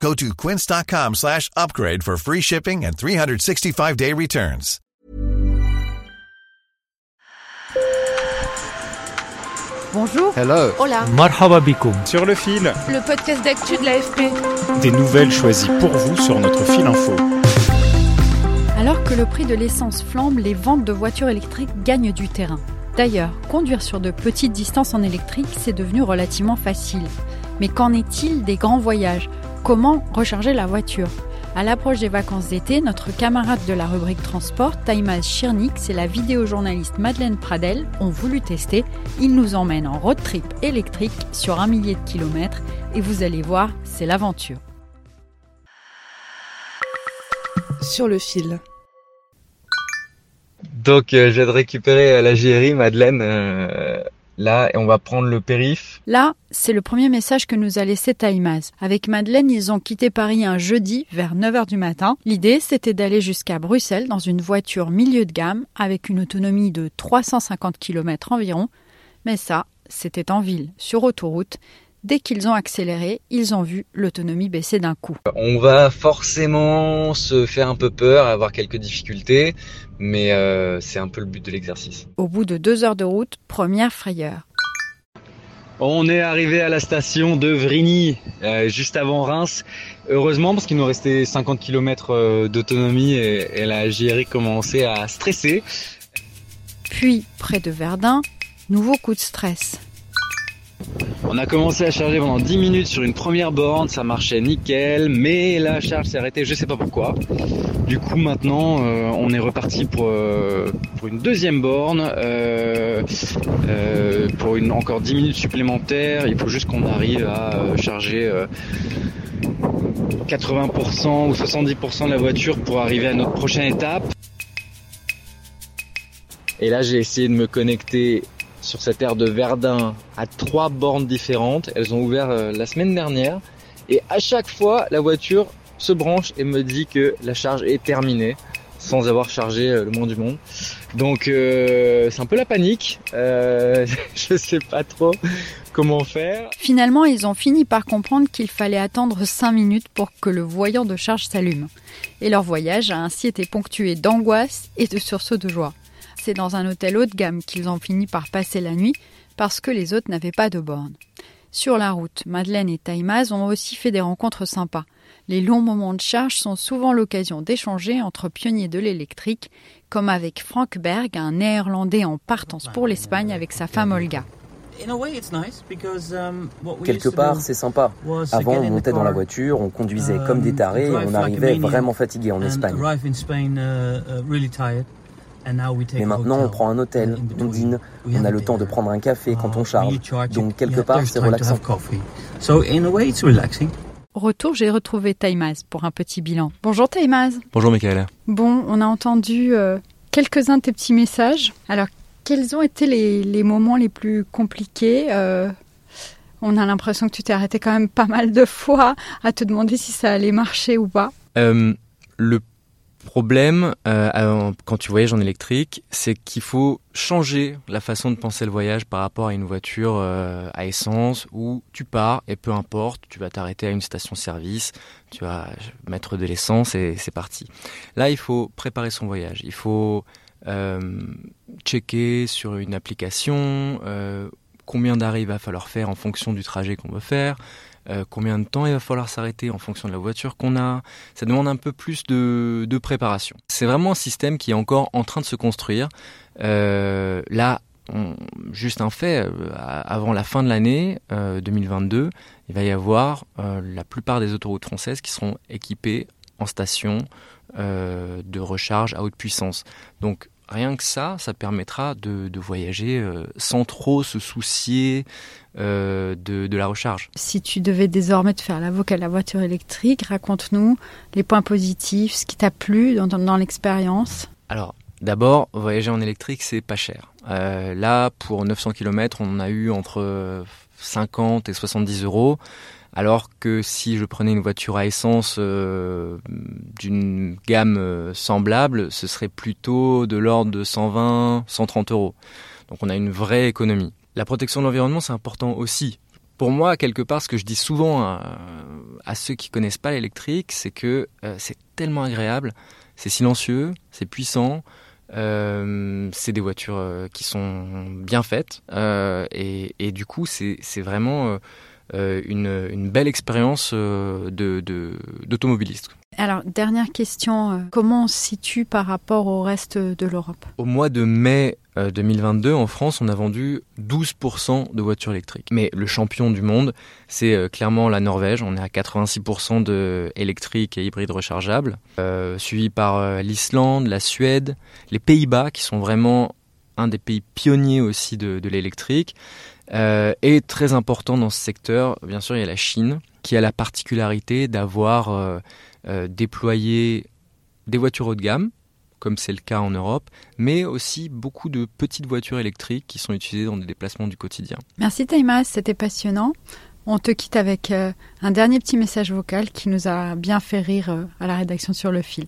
Go to quince.com slash upgrade for free shipping and 365-day returns. Bonjour. Hello. Hola. Marhaba bikoum. Sur le fil, Le podcast d'actu de l'AFP. des nouvelles choisies pour vous sur notre fil info. Alors que le prix de l'essence flambe, les ventes de voitures électriques gagnent du terrain. D'ailleurs, conduire sur de petites distances en électrique, c'est devenu relativement facile. Mais qu'en est-il des grands voyages? Comment recharger la voiture? À l'approche des vacances d'été, notre camarade de la rubrique transport, Taïmaz Chirnix et la vidéojournaliste Madeleine Pradel ont voulu tester. Ils nous emmènent en road trip électrique sur un millier de kilomètres et vous allez voir, c'est l'aventure. Sur le fil. Donc euh, je viens de récupérer euh, la GRI Madeleine euh, là on va prendre le périph. Là, c'est le premier message que nous a laissé Taïmaz. Avec Madeleine, ils ont quitté Paris un jeudi vers 9h du matin. L'idée, c'était d'aller jusqu'à Bruxelles dans une voiture milieu de gamme avec une autonomie de 350 km environ. Mais ça, c'était en ville, sur autoroute. Dès qu'ils ont accéléré, ils ont vu l'autonomie baisser d'un coup. On va forcément se faire un peu peur, avoir quelques difficultés, mais euh, c'est un peu le but de l'exercice. Au bout de deux heures de route, première frayeur. On est arrivé à la station de Vrigny, euh, juste avant Reims. Heureusement parce qu'il nous restait 50 km d'autonomie et, et la GRI commençait à stresser. Puis, près de Verdun, nouveau coup de stress. On a commencé à charger pendant 10 minutes sur une première borne, ça marchait nickel, mais la charge s'est arrêtée, je sais pas pourquoi. Du coup maintenant euh, on est reparti pour, euh, une deuxième borne, euh, pour encore 10 minutes supplémentaires, il faut juste qu'on arrive à charger euh, 80% ou 70% de la voiture pour arriver à notre prochaine étape. Et là j'ai essayé de me connecter sur cette aire de Verdun à trois bornes différentes. Elles ont ouvert euh, la semaine dernière. Et à chaque fois, la voiture se branche et me dit que la charge est terminée sans avoir chargé euh, le moins du monde. Donc euh, c'est un peu la panique. Je sais pas trop comment faire. Finalement, ils ont fini par comprendre qu'il fallait attendre 5 minutes pour que le voyant de charge s'allume. Et leur voyage a ainsi été ponctué d'angoisse et de sursauts de joie. C'est dans un hôtel haut de gamme qu'ils ont fini par passer la nuit parce que les autres n'avaient pas de borne. Sur la route, Madeleine et Taïmaz ont aussi fait des rencontres sympas. Les longs moments de charge sont souvent l'occasion d'échanger entre pionniers de l'électrique, comme avec Frank Berg, un néerlandais en partance pour l'Espagne avec sa femme Olga. Quelque part, c'est sympa. Avant, on montait dans la voiture, on conduisait comme des tarés et on arrivait vraiment fatigué en Espagne. Mais maintenant, on prend un hôtel, on dîne, on a le temps de prendre un café quand on charge. Donc, quelque part, c'est relaxant. Retour, j'ai retrouvé Taïmaz pour un petit bilan. Bonjour Taïmaz. Bonjour Michaela. Bon, on a entendu euh, quelques-uns de tes petits messages. Alors, quels ont été les, les moments les plus compliqués euh, On a l'impression que tu t'es arrêté quand même pas mal de fois à te demander si ça allait marcher ou pas. Euh, le problème euh, quand tu voyages en électrique, c'est qu'il faut changer la façon de penser le voyage par rapport à une voiture euh, à essence où tu pars et peu importe, tu vas t'arrêter à une station-service, tu vas mettre de l'essence et c'est parti. Là, il faut préparer son voyage. Il faut euh, checker sur une application combien il va falloir faire en fonction du trajet qu'on veut faire, euh, combien de temps il va falloir s'arrêter en fonction de la voiture qu'on a? Ça demande un peu plus de, préparation. C'est vraiment un système qui est encore en train de se construire. Euh, là, juste un fait, euh, avant la fin de l'année 2022, il va y avoir la plupart des autoroutes françaises qui seront équipées en station de recharge à haute puissance. Donc rien que ça, ça permettra de, de voyager euh, sans trop se soucier euh, de, de, la recharge. Si tu devais désormais te faire l'avocat de la voiture électrique, raconte-nous les points positifs, ce qui t'a plu dans, dans, dans l'expérience. Alors, d'abord, voyager en électrique, c'est pas cher. Euh, là, pour 900 km, on a eu entre 50 et 70 euros. Alors que si je prenais une voiture à essence euh, d'une gamme euh, semblable, ce serait plutôt de l'ordre de 120, 130 euros. Donc on a une vraie économie. La protection de l'environnement, c'est important aussi. Pour moi, quelque part, ce que je dis souvent à, ceux qui connaissent pas l'électrique, c'est que euh, c'est tellement agréable, c'est silencieux, c'est puissant, c'est des voitures qui sont bien faites et, du coup c'est vraiment une, une, belle expérience d'automobiliste. Alors, dernière question, comment on se situe par rapport au reste de l'Europe? Au mois de mai 2022, en France, on a vendu 12% de voitures électriques. Mais le champion du monde, c'est clairement la Norvège. On est à 86% de électriques et hybrides rechargeables, euh, suivi par l'Islande, la Suède, les Pays-Bas, qui sont vraiment un des pays pionniers aussi de, de l'électrique. Euh, et très important dans ce secteur, bien sûr, il y a la Chine, qui a la particularité d'avoir euh, euh, déployé des voitures haut de gamme, comme c'est le cas en Europe, mais aussi beaucoup de petites voitures électriques qui sont utilisées dans des déplacements du quotidien. Merci Taïmas, c'était passionnant. On te quitte avec un dernier petit message vocal qui nous a bien fait rire à la rédaction sur le fil.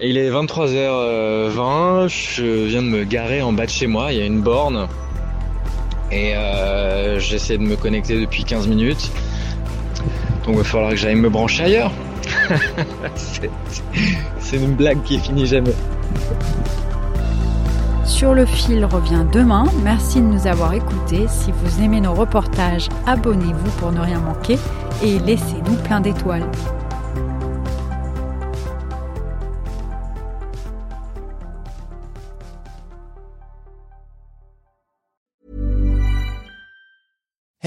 il est 23h20, je viens de me garer en bas de chez moi, il y a une borne et euh, j'essaie de me connecter depuis 15 minutes. Donc il va falloir que j'aille me brancher ailleurs. C'est une blague qui finit jamais. Sur le fil revient demain. Merci de nous avoir écoutés. Si vous aimez nos reportages, abonnez-vous pour ne rien manquer et laissez-nous plein d'étoiles.